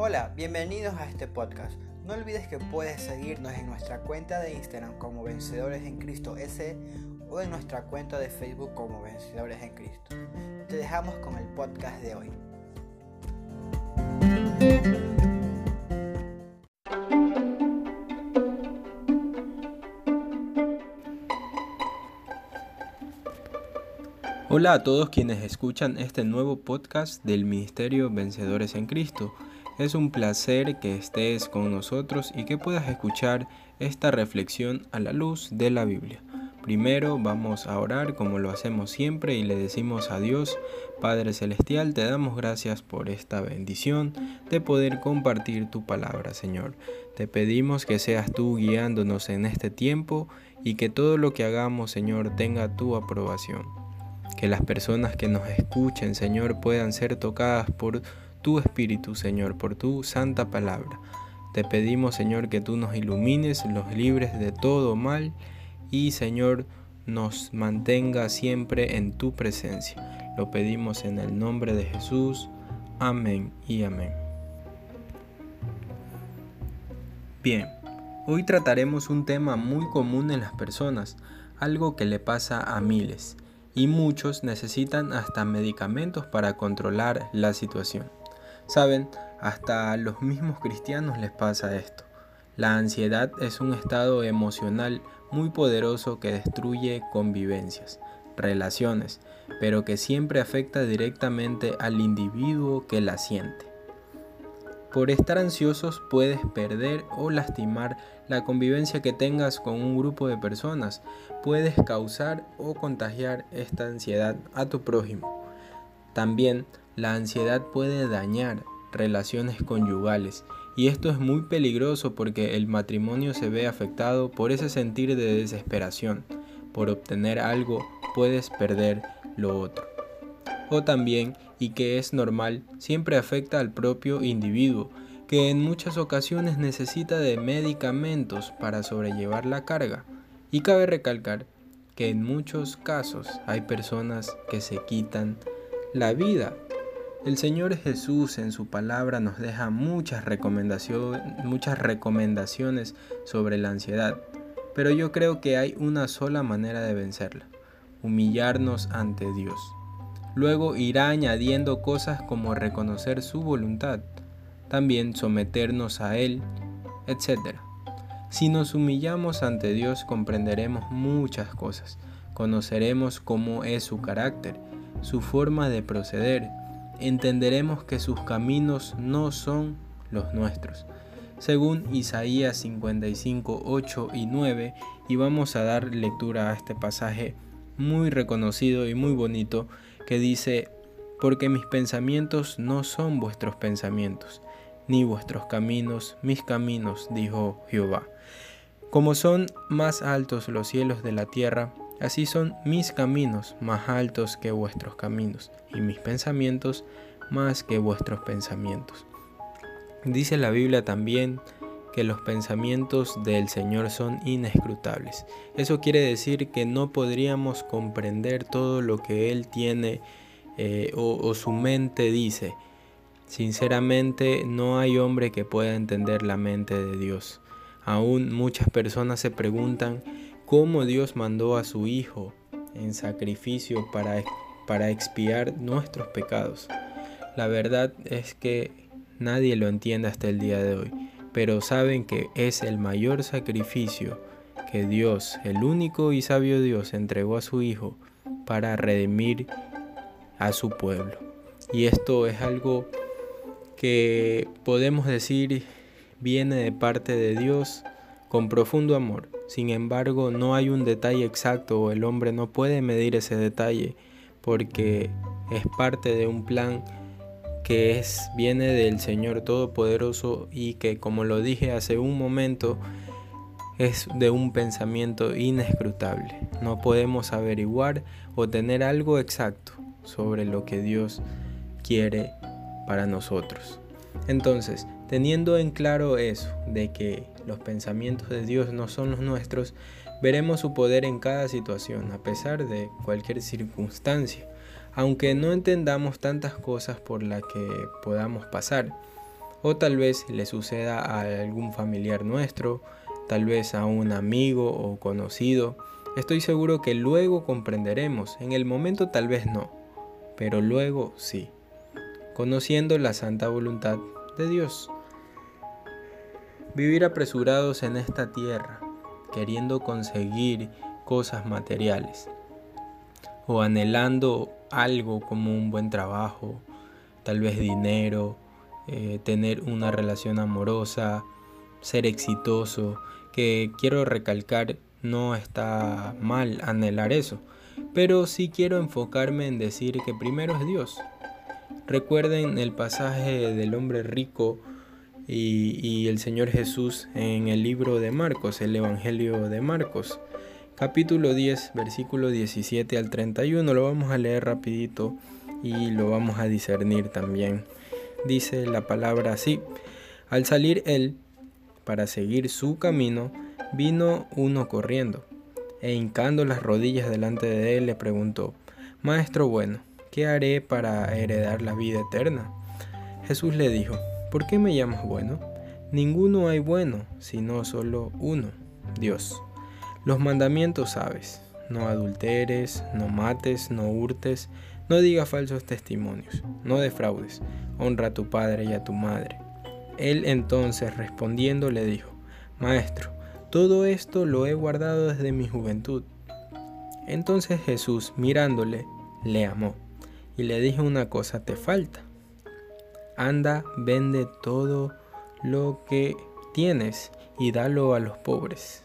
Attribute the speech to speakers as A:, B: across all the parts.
A: Hola, bienvenidos a este podcast. No olvides que puedes seguirnos en nuestra cuenta de Instagram como Vencedores en Cristo S o en nuestra cuenta de Facebook como Vencedores en Cristo. Te dejamos con el podcast de hoy.
B: Hola a todos quienes escuchan este nuevo podcast del Ministerio Vencedores en Cristo. Es un placer que estés con nosotros y que puedas escuchar esta reflexión a la luz de la Biblia. Primero vamos a orar como lo hacemos siempre y le decimos a Dios, Padre Celestial, te damos gracias por esta bendición de poder compartir tu palabra, Señor. Te pedimos que seas tú guiándonos en este tiempo y que todo lo que hagamos, Señor, tenga tu aprobación. Que las personas que nos escuchen, Señor, puedan ser tocadas por tu Espíritu, Señor, por tu santa palabra. Te pedimos, Señor, que tú nos ilumines, los libres de todo mal y, Señor, nos mantenga siempre en tu presencia. Lo pedimos en el nombre de Jesús. Amén y amén. Bien, hoy trataremos un tema muy común en las personas, algo que le pasa a miles y muchos necesitan hasta medicamentos para controlar la situación. Saben, hasta a los mismos cristianos les pasa esto. La ansiedad es un estado emocional muy poderoso que destruye convivencias, relaciones, pero que siempre afecta directamente al individuo que la siente. Por estar ansiosos puedes perder o lastimar la convivencia que tengas con un grupo de personas. Puedes causar o contagiar esta ansiedad a tu prójimo. También la ansiedad puede dañar relaciones conyugales y esto es muy peligroso porque el matrimonio se ve afectado por ese sentir de desesperación. Por obtener algo puedes perder lo otro o también, y que es normal, siempre afecta al propio individuo, que en muchas ocasiones necesita de medicamentos para sobrellevar la carga. Y cabe recalcar que en muchos casos hay personas que se quitan la vida. El Señor Jesús en su palabra nos deja muchas recomendaciones, muchas recomendaciones sobre la ansiedad, pero yo creo que hay una sola manera de vencerla, humillarnos ante Dios. Luego irá añadiendo cosas como reconocer su voluntad, también someternos a Él, etc. Si nos humillamos ante Dios comprenderemos muchas cosas, conoceremos cómo es su carácter, su forma de proceder, entenderemos que sus caminos no son los nuestros. Según Isaías 55, 8 y 9, y vamos a dar lectura a este pasaje muy reconocido y muy bonito que dice, porque mis pensamientos no son vuestros pensamientos, ni vuestros caminos mis caminos, dijo Jehová. Como son más altos los cielos de la tierra, así son mis caminos más altos que vuestros caminos, y mis pensamientos más que vuestros pensamientos. Dice la Biblia también que los pensamientos del Señor son inescrutables. Eso quiere decir que no podríamos comprender todo lo que Él tiene eh, o, o su mente dice. Sinceramente no hay hombre que pueda entender la mente de Dios. Aún muchas personas se preguntan cómo Dios mandó a su Hijo en sacrificio para, para expiar nuestros pecados. La verdad es que nadie lo entiende hasta el día de hoy pero saben que es el mayor sacrificio que Dios, el único y sabio Dios, entregó a su Hijo para redimir a su pueblo. Y esto es algo que podemos decir viene de parte de Dios con profundo amor. Sin embargo, no hay un detalle exacto o el hombre no puede medir ese detalle porque es parte de un plan que es, viene del Señor Todopoderoso y que, como lo dije hace un momento, es de un pensamiento inescrutable. No podemos averiguar o tener algo exacto sobre lo que Dios quiere para nosotros. Entonces, teniendo en claro eso, de que los pensamientos de Dios no son los nuestros, veremos su poder en cada situación, a pesar de cualquier circunstancia aunque no entendamos tantas cosas por las que podamos pasar. o tal vez le suceda a algún familiar nuestro, tal vez a un amigo o conocido. Estoy seguro que luego comprenderemos, en el momento tal vez no, pero luego sí, conociendo la santa voluntad de Dios. Vivir apresurados en esta tierra, queriendo conseguir cosas materiales o anhelando algo como un buen trabajo, tal vez dinero, eh, tener una relación amorosa, ser exitoso, que quiero recalcar no está mal anhelar eso, pero sí quiero enfocarme en decir que primero es Dios. Recuerden el pasaje del hombre rico y, el Señor Jesús en el libro de Marcos, el Evangelio de Marcos, capítulo 10, versículo 17 al 31. Lo vamos a leer rapidito y lo vamos a discernir también. Dice la palabra así, al salir él para seguir su camino, vino uno corriendo, e hincando las rodillas delante de él le preguntó, Maestro bueno, ¿qué haré para heredar la vida eterna? Jesús le dijo, ¿por qué me llamas bueno? Ninguno hay bueno, sino solo uno, Dios. Los mandamientos sabes, no adulteres, no mates, no hurtes, no digas falsos testimonios, no defraudes, honra a tu padre y a tu madre. Él entonces respondiendo le dijo, Maestro, todo esto lo he guardado desde mi juventud. Entonces Jesús, mirándole, le amó y le dijo una cosa te falta. Anda, vende todo lo que tienes y dalo a los pobres,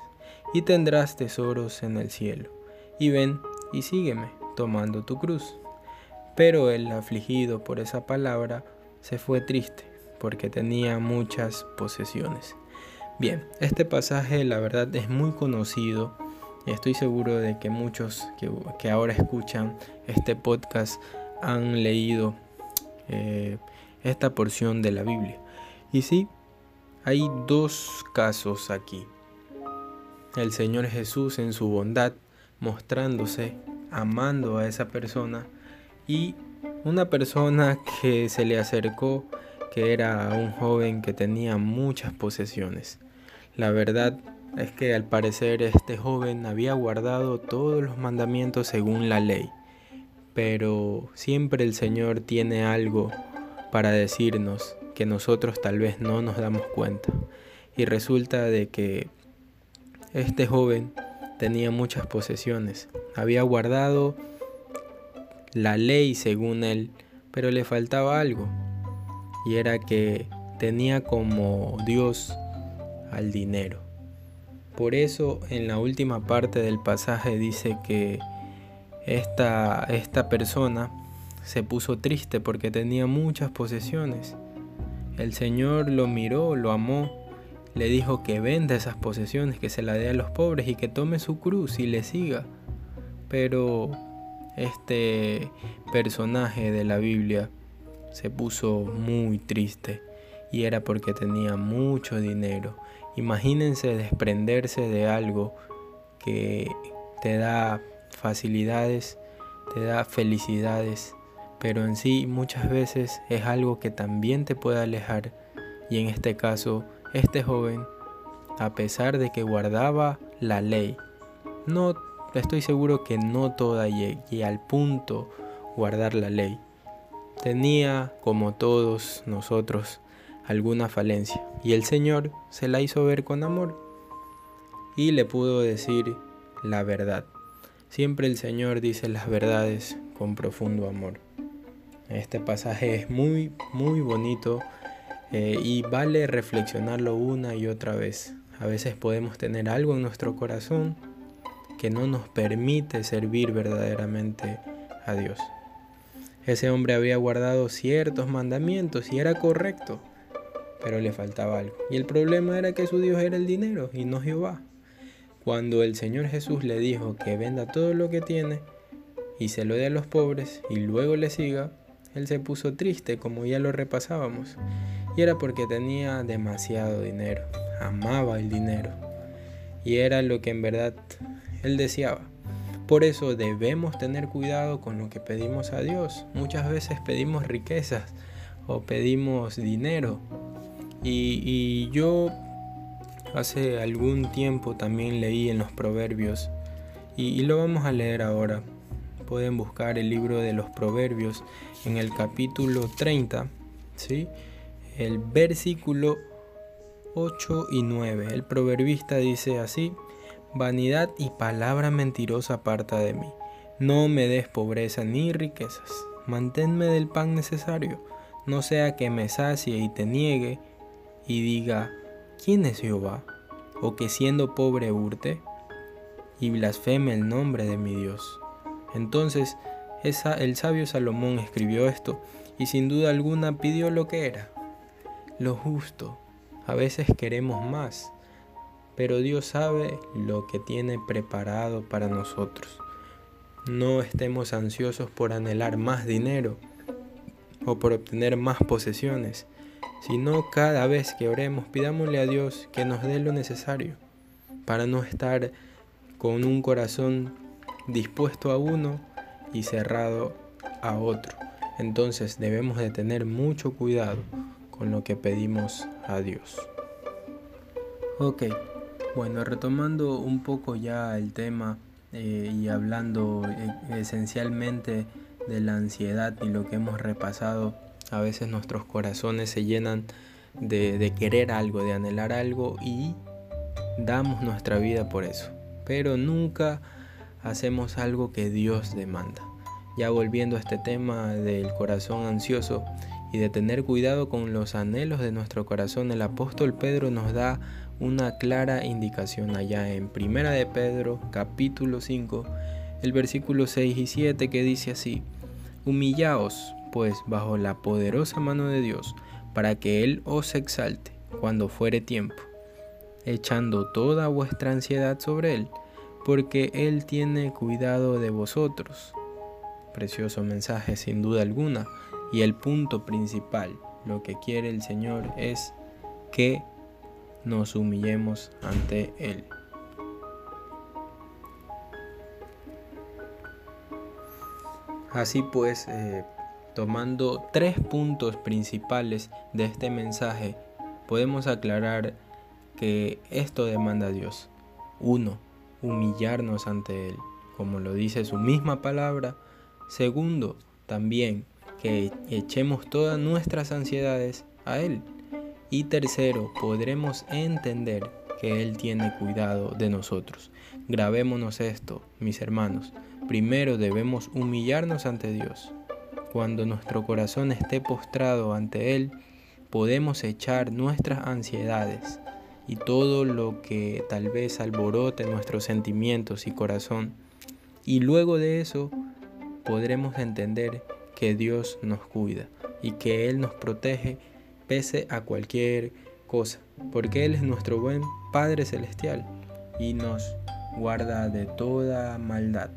B: y tendrás tesoros en el cielo. Y ven y sígueme, tomando tu cruz. Pero el afligido por esa palabra se fue triste, porque tenía muchas posesiones. Bien, este pasaje la verdad es muy conocido estoy seguro de que muchos que, ahora escuchan este podcast han leído eh, esta porción de la Biblia. Y sí, hay dos casos aquí. El Señor Jesús en su bondad mostrándose, amando a esa persona y una persona que se le acercó que era un joven que tenía muchas posesiones. La verdad es que al parecer este joven había guardado todos los mandamientos según la ley, pero siempre el Señor tiene algo para decirnos que nosotros tal vez no nos damos cuenta. Y resulta de que este joven tenía muchas posesiones, había guardado la ley según él, pero le faltaba algo, y era que tenía como Dios al dinero. Por eso en la última parte del pasaje dice que esta, esta persona se puso triste porque tenía muchas posesiones. El Señor lo miró, lo amó, le dijo que venda esas posesiones, que se la dé a los pobres y que tome su cruz y le siga. Pero este personaje de la Biblia se puso muy triste y era porque tenía mucho dinero. Imagínense desprenderse de algo que te da facilidades, te da felicidades, pero en sí muchas veces es algo que también te puede alejar. Y en este caso, este joven, a pesar de que guardaba la ley, no estoy seguro que no toda y al punto guardar la ley, tenía, como todos nosotros, alguna falencia, y el Señor se la hizo ver con amor y le pudo decir la verdad. Siempre el Señor dice las verdades con profundo amor. Este pasaje es muy, muy bonito eh, y vale reflexionarlo una y otra vez. A veces podemos tener algo en nuestro corazón que no nos permite servir verdaderamente a Dios. Ese hombre había guardado ciertos mandamientos y era correcto, pero le faltaba algo. Y el problema era que su Dios era el dinero y no Jehová. Cuando el Señor Jesús le dijo que venda todo lo que tiene y se lo dé a los pobres y luego le siga, él se puso triste como ya lo repasábamos. Y era porque tenía demasiado dinero, amaba el dinero. Y era lo que en verdad él deseaba. Por eso debemos tener cuidado con lo que pedimos a Dios. Muchas veces pedimos riquezas o pedimos dinero, Y, yo hace algún tiempo también leí en los proverbios y, lo vamos a leer ahora. Pueden buscar el libro de los proverbios en el capítulo 30, ¿sí? el versículo 8 y 9. El proverbista dice así, vanidad y palabra mentirosa aparta de mí. No me des pobreza ni riquezas, manténme del pan necesario, no sea que me sacie y te niegue y diga, ¿quién es Jehová? O que siendo pobre hurte y blasfeme el nombre de mi Dios. Entonces el sabio Salomón escribió esto y sin duda alguna pidió lo que era, lo justo. A veces queremos más, pero Dios sabe lo que tiene preparado para nosotros. No estemos ansiosos por anhelar más dinero o por obtener más posesiones, sino cada vez que oremos pidámosle a Dios que nos dé lo necesario para no estar con un corazón dispuesto a uno y cerrado a otro. Entonces debemos de tener mucho cuidado con lo que pedimos a Dios. Ok, bueno, retomando un poco ya el tema eh, y hablando eh, esencialmente de la ansiedad y lo que hemos repasado, a veces nuestros corazones se llenan de, de querer algo, de anhelar algo y damos nuestra vida por eso. Pero nunca hacemos algo que Dios demanda. Ya volviendo a este tema del corazón ansioso y de tener cuidado con los anhelos de nuestro corazón, el apóstol Pedro nos da una clara indicación allá en Primera de Pedro capítulo 5, el versículo 6 y 7 que dice así, Humillaos pues bajo la poderosa mano de Dios, para que Él os exalte cuando fuere tiempo, echando toda vuestra ansiedad sobre Él, porque Él tiene cuidado de vosotros. Precioso mensaje sin duda alguna, y el punto principal, lo que quiere el Señor es que nos humillemos ante Él. Así pues, eh, tomando tres puntos principales de este mensaje, podemos aclarar que esto demanda a Dios. Uno, humillarnos ante Él, como lo dice su misma palabra. Segundo, también que echemos todas nuestras ansiedades a Él. Y tercero, podremos entender que Él tiene cuidado de nosotros. Grabémonos esto, mis hermanos. Primero debemos humillarnos ante Dios. Cuando nuestro corazón esté postrado ante Él, podemos echar nuestras ansiedades y todo lo que tal vez alborote nuestros sentimientos y corazón. Y luego de eso podremos entender que Dios nos cuida y que Él nos protege pese a cualquier cosa, porque Él es nuestro buen Padre Celestial y nos guarda de toda maldad.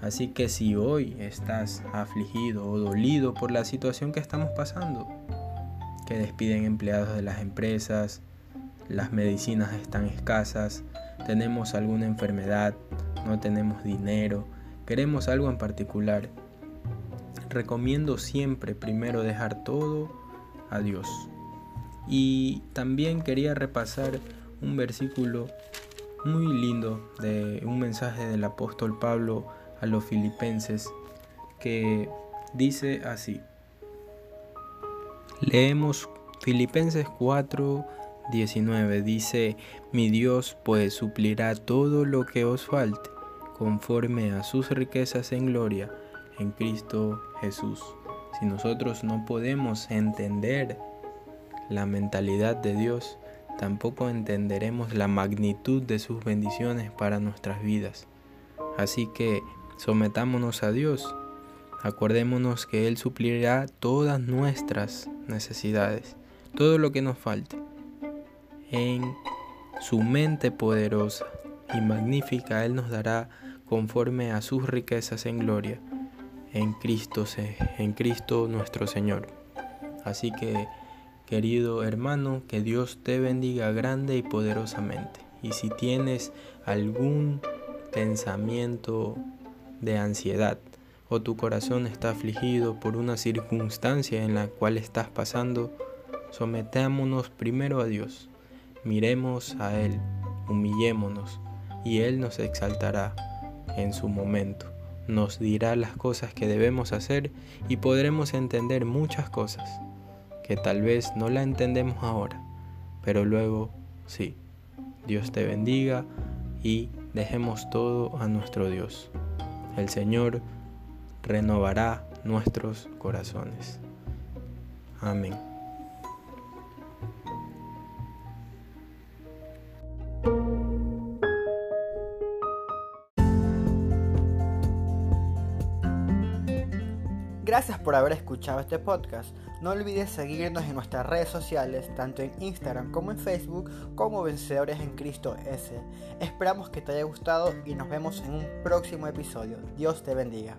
B: Así que si hoy estás afligido o dolido por la situación que estamos pasando, que despiden empleados de las empresas, las medicinas están escasas, tenemos alguna enfermedad, no tenemos dinero, queremos algo en particular, recomiendo siempre primero dejar todo a Dios. Y también quería repasar un versículo muy lindo de un mensaje del apóstol Pablo a los filipenses que dice así. Leemos Filipenses 4, 19. Dice, mi Dios pues suplirá todo lo que os falte conforme a sus riquezas en gloria en Cristo Jesús. Si nosotros no podemos entender la mentalidad de Dios, tampoco entenderemos la magnitud de sus bendiciones para nuestras vidas. Así que sometámonos a Dios. Acordémonos que Él suplirá todas nuestras necesidades, todo lo que nos falte. En su mente poderosa y magnífica Él nos dará conforme a sus riquezas en gloria en Cristo, en Cristo nuestro Señor. Así que, querido hermano, que Dios te bendiga grande y poderosamente. Y si tienes algún pensamiento de ansiedad o tu corazón está afligido por una circunstancia en la cual estás pasando, sometámonos primero a Dios, miremos a Él, humillémonos, y Él nos exaltará en su momento, nos dirá las cosas que debemos hacer y podremos entender muchas cosas, que tal vez no la entendemos ahora, pero luego sí. Dios te bendiga y dejemos todo a nuestro Dios. El Señor renovará nuestros corazones. Amén.
A: Gracias por haber escuchado este podcast. No olvides seguirnos en nuestras redes sociales, tanto en Instagram como en Facebook, como Vencedores en Cristo S. Esperamos que te haya gustado y nos vemos en un próximo episodio. Dios te bendiga.